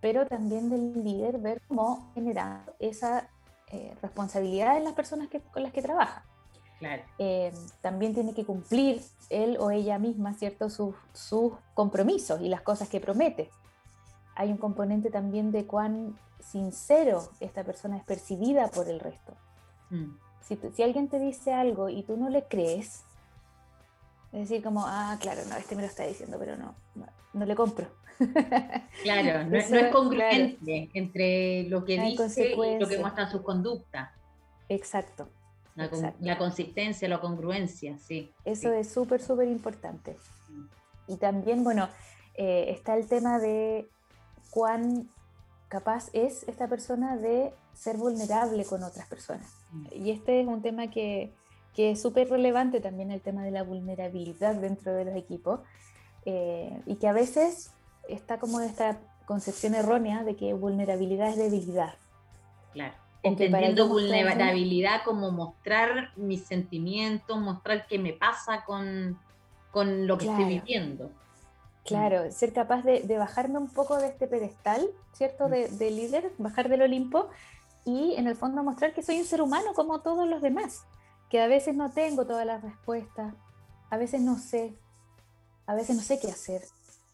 pero también del líder ver cómo generar esa eh, responsabilidad en las personas que, con las que trabaja. Claro. Eh, también tiene que cumplir él o ella misma, ¿cierto?, sus, sus compromisos y las cosas que promete. Hay un componente también de cuán sincero esta persona es percibida por el resto. Mm. Si, si, alguien te dice algo y tú no le crees, es decir, como, ah, claro, no, este me lo está diciendo, pero no, no le compro. Claro, no, es congruente entre lo que dice y lo que muestra su conducta. Exacto. La, consistencia, la congruencia, sí. Eso es súper, súper importante. Y también, bueno, eh, está el tema de cuán capaz es esta persona de ser vulnerable con otras personas. Mm. Y este es un tema que, que es súper relevante también, el tema de la vulnerabilidad dentro de los equipos, eh, y que a veces está como esta concepción errónea de que vulnerabilidad es debilidad. Claro. Entendiendo vulnerabilidad como mostrar mis sentimientos, mostrar qué me pasa con, con lo que estoy viviendo. Claro, ser capaz de, de, bajarme un poco de este pedestal, ¿cierto? De, de, líder, bajar del Olimpo y en el fondo mostrar que soy un ser humano como todos los demás, que a veces no tengo todas las respuestas, a veces no sé, a veces no sé qué hacer,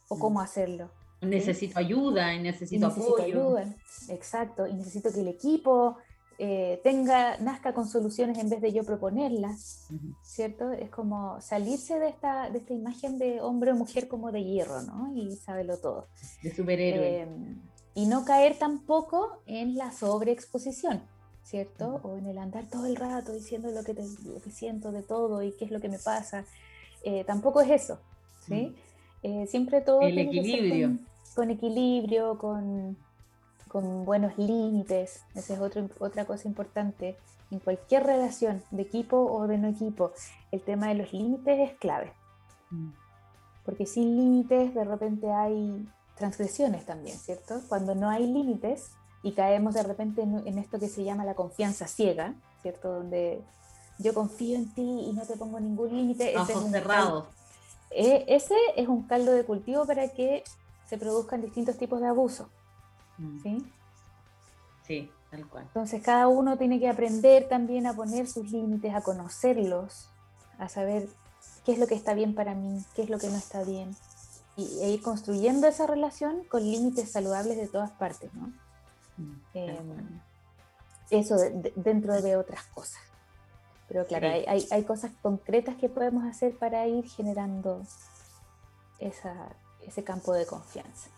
o cómo hacerlo. Necesito ayuda y necesito, necesito Ayuda. Exacto, y necesito que el equipo eh, tenga, nazca con soluciones en vez de yo proponerlas, ¿cierto? Es como salirse de esta, de esta imagen de hombre o mujer como de hierro, ¿no? Y sábelo todo. De superhéroe. Em, y no caer tampoco en la sobreexposición, ¿cierto? O en el andar todo el rato diciendo lo que, te, lo que siento de todo y qué es lo que me pasa. Eh, tampoco es eso, ¿sí? Eh, siempre todo el equilibrio. Con, equilibrio, con, con, buenos límites. Esa es otro, otra cosa importante. En cualquier relación de equipo o de no equipo, el tema de los límites es clave. Mm. Porque sin límites de repente hay transgresiones también, ¿cierto? Cuando no hay límites y caemos de repente en, esto que se llama la confianza ciega, ¿cierto? Donde yo confío en ti y no te pongo ningún límite. Ojos cerrados. E, ese es un caldo de cultivo para que se produzcan distintos tipos de abuso. Mm. ¿sí? Sí, tal cual. Entonces cada uno tiene que aprender también a poner sus límites, a conocerlos, a saber qué es lo que está bien para mí, qué es lo que no está bien, y, e ir construyendo esa relación con límites saludables de todas partes, ¿no? Mm, em, eso dentro de otras cosas. Pero claro, hay, hay, cosas concretas que podemos hacer para ir generando esa, ese campo de confianza.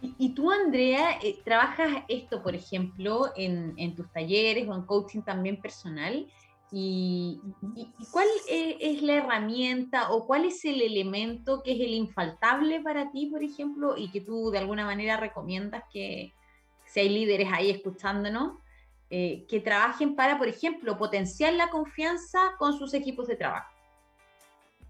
Y, tú, Andrea, eh, trabajas esto, por ejemplo, en, en, tus talleres o en coaching también personal. ¿Y, y, cuál es, es, la herramienta o cuál es el elemento que es el infaltable para ti, por ejemplo, y que tú de alguna manera recomiendas que si hay líderes ahí escuchándonos, eh, que trabajen para, por ejemplo, potenciar la confianza con sus equipos de trabajo.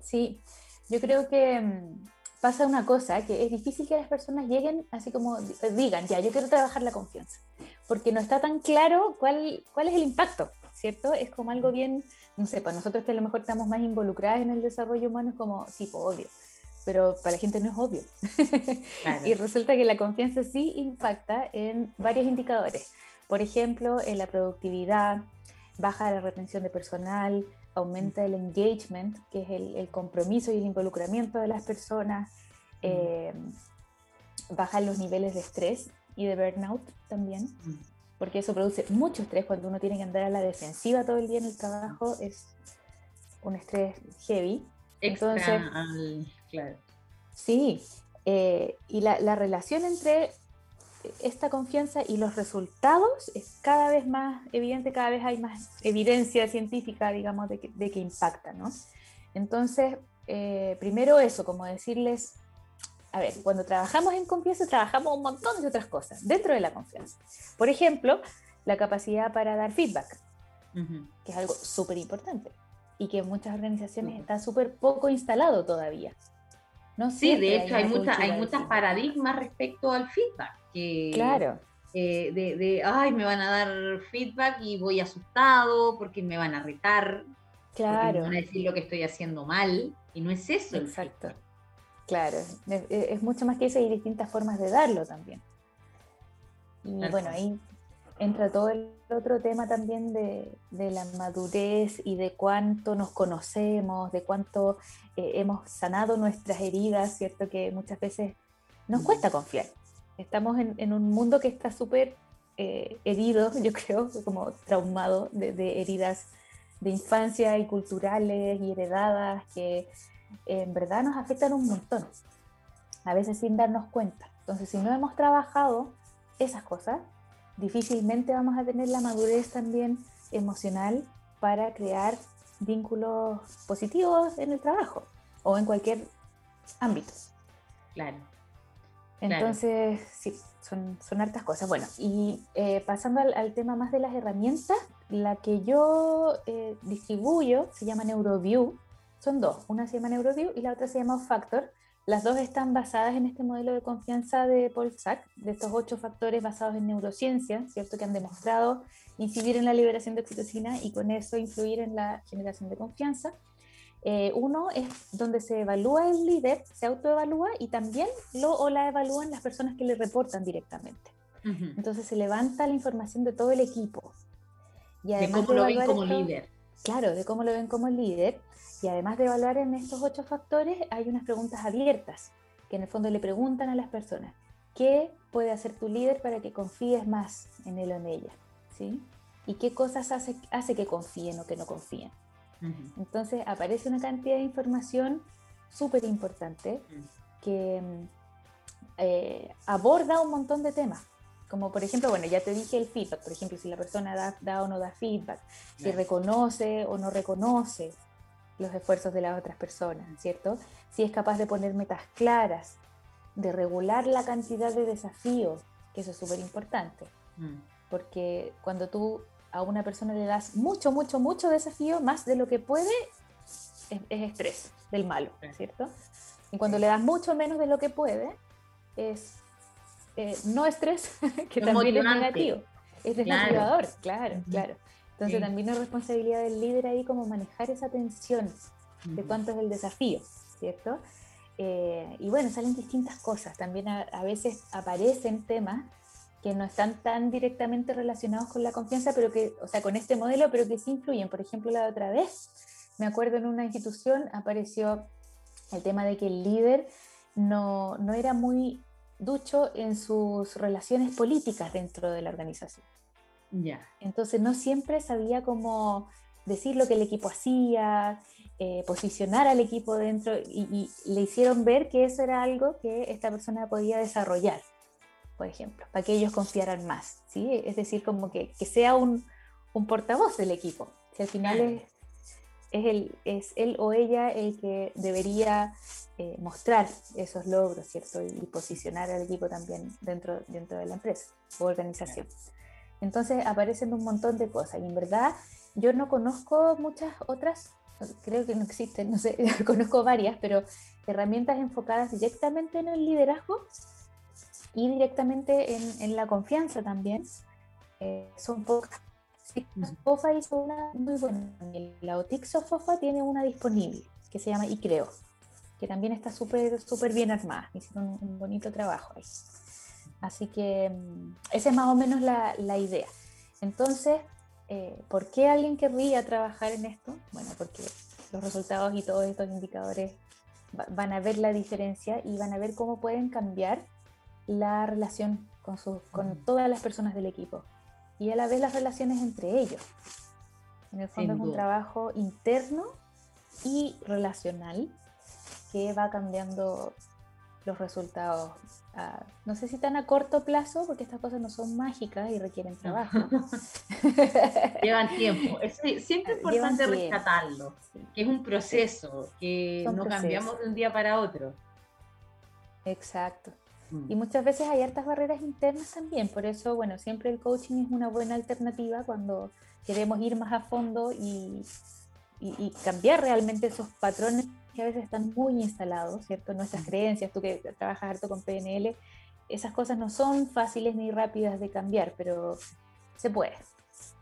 Sí, yo creo que mm, pasa una cosa, que es difícil que las personas lleguen así como digan, ya, yo quiero trabajar la confianza, porque no está tan claro cuál, cuál es el impacto, ¿cierto? Es como algo bien, no sé, para nosotros que a lo mejor estamos más involucrados en el desarrollo humano es como, sí, pues, obvio, pero para la gente no es obvio. y resulta que la confianza sí impacta en varios indicadores. Por ejemplo, en la productividad, baja la retención de personal, aumenta el engagement, que es el, compromiso y el involucramiento de las personas, eh, bajan los niveles de estrés y de burnout también, porque eso produce mucho estrés cuando uno tiene que andar a la defensiva todo el día en el trabajo, es un estrés heavy. Entonces, claro. Sí, eh, y la, la, relación entre esta confianza y los resultados es cada vez más evidente, cada vez hay más evidencia científica, digamos, de que, de que impacta, ¿no? Entonces, eh, primero eso, como decirles, a ver, cuando trabajamos en confianza, trabajamos un montón de otras cosas dentro de la confianza. Por ejemplo, la capacidad para dar feedback, que es algo súper importante y que en muchas organizaciones está súper poco instalado todavía. No sí, de hecho hay, muchas hay muchos paradigmas respecto al feedback. Que, claro. Eh, de, de, ay, me van a dar feedback y voy asustado porque me van a retar. Claro. Me van a decir lo que estoy haciendo mal. Y no es eso. Exacto. Claro. Es, mucho más que eso y hay distintas formas de darlo también. Y bueno, ahí entra todo el otro tema también de, de, la madurez y de cuánto nos conocemos, de cuánto eh, hemos sanado nuestras heridas, ¿cierto? Que muchas veces nos cuesta confiar. Estamos en, en un mundo que está súper eh, herido, yo creo, como traumado de, de, heridas de infancia y culturales y heredadas que en verdad nos afectan un montón, a veces sin darnos cuenta. Entonces, si no hemos trabajado esas cosas, difícilmente vamos a tener la madurez también emocional para crear vínculos positivos en el trabajo o en cualquier ámbito. Claro. Entonces, sí, son, son hartas cosas. Bueno, y eh, pasando al, tema más de las herramientas, la que yo eh, distribuyo se llama NeuroView. Son dos, una se llama NeuroView y la otra se llama Factor. Las dos están basadas en este modelo de confianza de Paul Sack, de estos ocho factores basados en neurociencia, ¿cierto? Que han demostrado incidir en la liberación de oxitocina y con eso influir en la generación de confianza. Eh, uno es donde se evalúa el líder, se autoevalúa y también lo o la evalúan las personas que le reportan directamente. Entonces se levanta la información de todo el equipo. Y además de cómo lo ven como líder. Claro, de cómo lo ven como líder. Y además de evaluar en estos ocho factores, hay unas preguntas abiertas, que en el fondo le preguntan a las personas, ¿qué puede hacer tu líder para que confíes más en él o en ella? ¿Sí? ¿Y qué cosas hace, hace que confíen o que no confíen? Entonces aparece una cantidad de información súper importante que eh, aborda un montón de temas. Como por ejemplo, bueno, ya te dije el feedback, por ejemplo, si la persona da, da o no da feedback, si reconoce o no reconoce, los esfuerzos de las otras personas, ¿cierto? Si es capaz de poner metas claras, de regular la cantidad de desafíos, que eso es súper importante, mm. porque cuando tú a una persona le das mucho, mucho, mucho desafío, más de lo que puede, es, estrés del malo, ¿cierto? Y cuando le das mucho menos de lo que puede, es eh, no estrés, que también es negativo, es desmotivador, claro, claro. Entonces también es responsabilidad del líder ahí como manejar esa tensión de cuánto es el desafío, ¿cierto? Eh, y bueno, salen distintas cosas. También a, veces aparecen temas que no están tan directamente relacionados con la confianza, pero que, o sea, con este modelo, pero que sí influyen. Por ejemplo, la otra vez, me acuerdo en una institución apareció el tema de que el líder no, no era muy ducho en sus relaciones políticas dentro de la organización. Entonces no siempre sabía cómo decir lo que el equipo hacía, eh, posicionar al equipo dentro y, le hicieron ver que eso era algo que esta persona podía desarrollar, por ejemplo, para que ellos confiaran más, ¿sí? Es decir, como que, que sea un, un, portavoz del equipo, si al final es, es, el, es él o ella el que debería eh, mostrar esos logros, ¿cierto? Y, posicionar al equipo también dentro, dentro de la empresa o organización. Entonces aparecen un montón de cosas y en verdad yo no conozco muchas otras, creo que no existen, no sé, conozco varias, pero herramientas enfocadas directamente en el liderazgo y directamente en, en la confianza también. Eh, son pocas. FOFA hizo una muy buena. La Otixo FOFA tiene una disponible que se llama ICREO, que también está súper súper bien armada. Hicieron un bonito trabajo ahí. Así que mm, esa es más o menos la, la idea. Entonces, eh, ¿por qué alguien querría trabajar en esto? Bueno, porque los resultados y todos estos indicadores van a ver la diferencia y van a ver cómo pueden cambiar la relación con, con todas las personas del equipo y a la vez las relaciones entre ellos. En el fondo es un trabajo interno y relacional que va cambiando los resultados, no sé si tan a corto plazo, porque estas cosas no son mágicas y requieren trabajo. Llevan tiempo. Es siempre es importante rescatarlo, que es un proceso, que no cambiamos de un día para otro. Exacto. Y mm. muchas veces hay hartas barreras internas también, por eso, bueno, siempre el coaching es una buena alternativa cuando queremos ir más a fondo y, y, cambiar realmente esos patrones que a veces están muy instalados, ¿cierto? Nuestras mm. creencias, tú que trabajas harto con PNL, esas cosas no son fáciles ni rápidas de cambiar, pero se puede.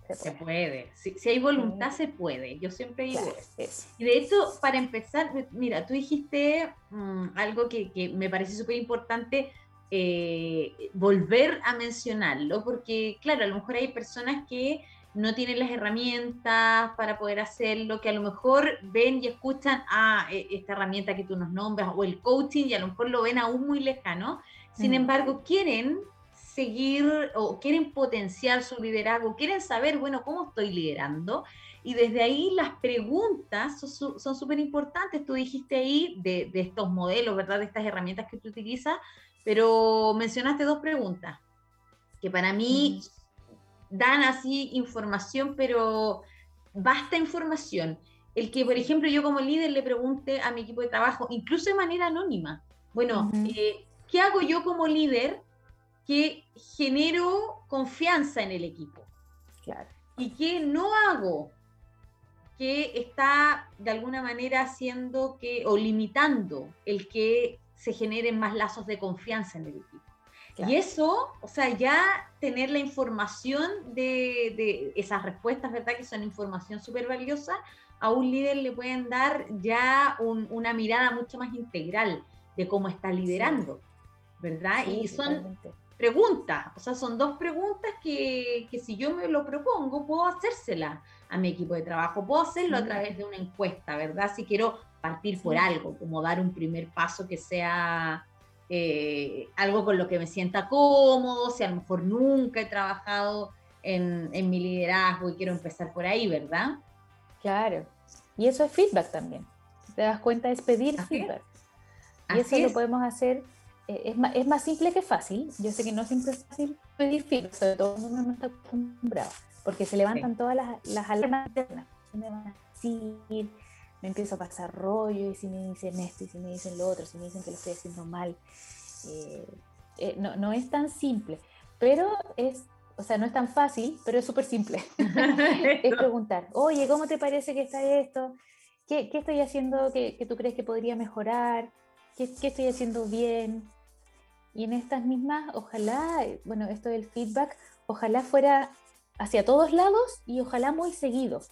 Se puede. Si, hay voluntad, se puede. Yo siempre digo eso. Y de hecho, para empezar, mira, tú dijiste mm, algo que, que, me parece súper importante eh, volver a mencionarlo, porque claro, a lo mejor hay personas que no tienen las herramientas para poder hacerlo, que a lo mejor ven y escuchan, ah, e, esta herramienta que tú nos nombras, o el coaching, y a lo mejor lo ven aún muy lejano. Sin mm. embargo, quieren seguir o quieren potenciar su liderazgo, quieren saber, bueno, cómo estoy liderando. Y desde ahí las preguntas son súper importantes. Tú dijiste ahí de, de, estos modelos, ¿verdad? De estas herramientas que tú utilizas, pero mencionaste dos preguntas que para mí dan así información, pero basta información. El que, por ejemplo, yo como líder le pregunte a mi equipo de trabajo, incluso de manera anónima, bueno, eh, ¿qué hago yo como líder que genero confianza en el equipo. Claro. Y que no hago que está de alguna manera haciendo que o limitando el que se generen más lazos de confianza en el equipo. Y eso, o sea, ya tener la información de, de esas respuestas, ¿verdad? Que son información súper valiosa, a un líder le pueden dar ya una mirada mucho más integral de cómo está liderando, ¿verdad? y son preguntas, o sea, son dos preguntas que, que, si yo me lo propongo, puedo hacérsela a mi equipo de trabajo, puedo hacerlo a través de una encuesta, ¿verdad? Si quiero partir por algo, como dar un primer paso que sea eh, algo con lo que me sienta cómodo, si a lo mejor nunca he trabajado en, en mi liderazgo y quiero empezar por ahí, ¿verdad? Claro, y eso es feedback también, te das cuenta, es pedir feedback. Y eso lo podemos hacer eh, es, más, es más simple que fácil. Yo sé que no siempre es fácil pedir feedback, sobre todo cuando uno no está acostumbrado, porque se levantan todas las, las alarmas internas. me van a decir? Me empiezo a pasar rollo, y si me dicen esto, y si me dicen lo otro, si me dicen que lo estoy haciendo mal. Eh, eh, no, no es tan simple, pero es o sea, no es tan fácil, pero es súper simple. es preguntar, oye, ¿cómo te parece que está esto? ¿Qué, qué estoy haciendo que, que, tú crees que podría mejorar? ¿Qué, ¿Qué, estoy haciendo bien? Y en estas mismas, ojalá, bueno, esto del feedback, ojalá fuera hacia todos lados y ojalá muy seguido.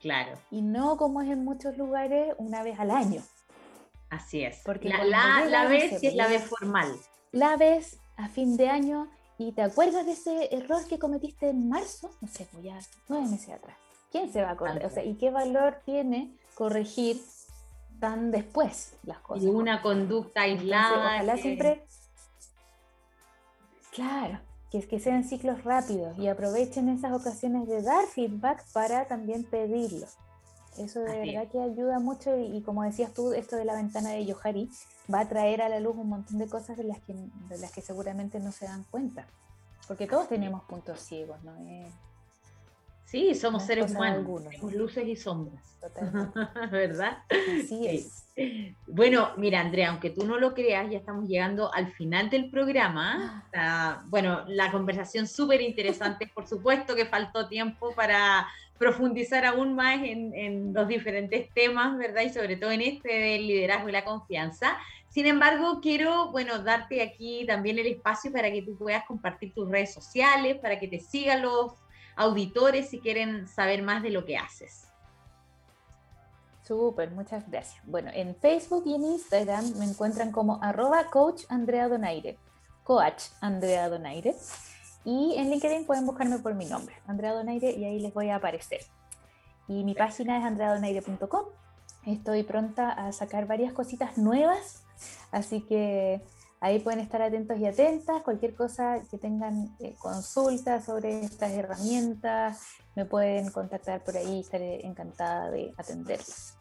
Claro. Y no como es en muchos lugares una vez al año. Así es. Porque la, la, la vez es la vez formal. La vez a fin de año y te acuerdas de ese error que cometiste en marzo, no sé, pues ya nueve meses atrás. ¿Quién se va a acordar? O sea, ¿y qué valor tiene corregir tan después las cosas? Y una conducta aislada. ojalá siempre Claro, que, es que sean ciclos rápidos y aprovechen esas ocasiones de dar feedback para también pedirlo. Eso de verdad que ayuda mucho y, como decías tú, esto de la ventana de Yohari va a traer a la luz un montón de cosas de las que, de las que seguramente no se dan cuenta. Porque todos tenemos puntos ciegos, ¿no? Sí, somos seres humanos, tenemos luces y sombras, ¿verdad? Sí es. Bueno, mira, Andrea, aunque tú no lo creas, ya estamos llegando al final del programa. Ah, bueno, la conversación súper interesante, por supuesto que faltó tiempo para profundizar aún más en, en, los diferentes temas, ¿verdad? Y sobre todo en este del liderazgo y la confianza. Sin embargo, quiero, bueno, darte aquí también el espacio para que tú puedas compartir tus redes sociales, para que te sigan los auditores si quieren saber más de lo que haces. Súper, muchas gracias. Bueno, en Facebook y en Instagram me encuentran como arroba coach Andrea Donaire, coach Andrea Donaire. Y en LinkedIn pueden buscarme por mi nombre, Andrea Donaire, y ahí les voy a aparecer. Y mi página es andreadonaire.com. Estoy pronta a sacar varias cositas nuevas, así que Ahí pueden estar atentos y atentas. Cualquier cosa que tengan eh, consultas sobre estas herramientas, me pueden contactar por ahí. Estaré encantada de atenderlas.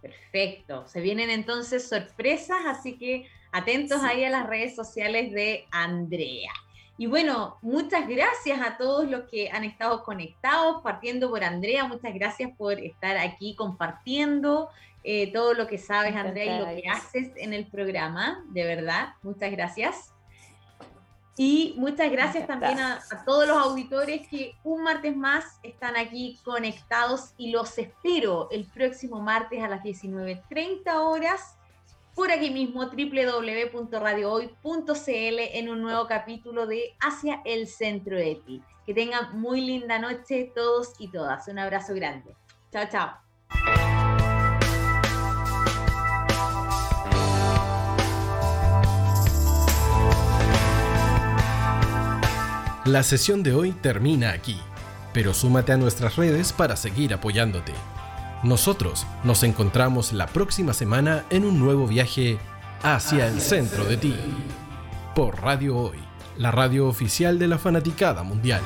Perfecto. Se vienen entonces sorpresas, así que atentos ahí a las redes sociales de Andrea. Y bueno, muchas gracias a todos los que han estado conectados, partiendo por Andrea, muchas gracias por estar aquí compartiendo eh, todo lo que sabes, Andrea, y lo que haces en el programa, de verdad, muchas gracias. Y muchas gracias también a, a, todos los auditores que un martes más están aquí conectados y los espero el próximo martes a las 19.30 horas por aquí mismo www.radiohoy.cl en un nuevo capítulo de Hacia el centro de ti. Que tengan muy linda noche todos y todas. Un abrazo grande. Chao, chao. La sesión de hoy termina aquí, pero súmate a nuestras redes para seguir apoyándote. Nosotros nos encontramos la próxima semana en un nuevo viaje hacia el centro de ti. Por Radio Hoy, la radio oficial de la fanaticada mundial.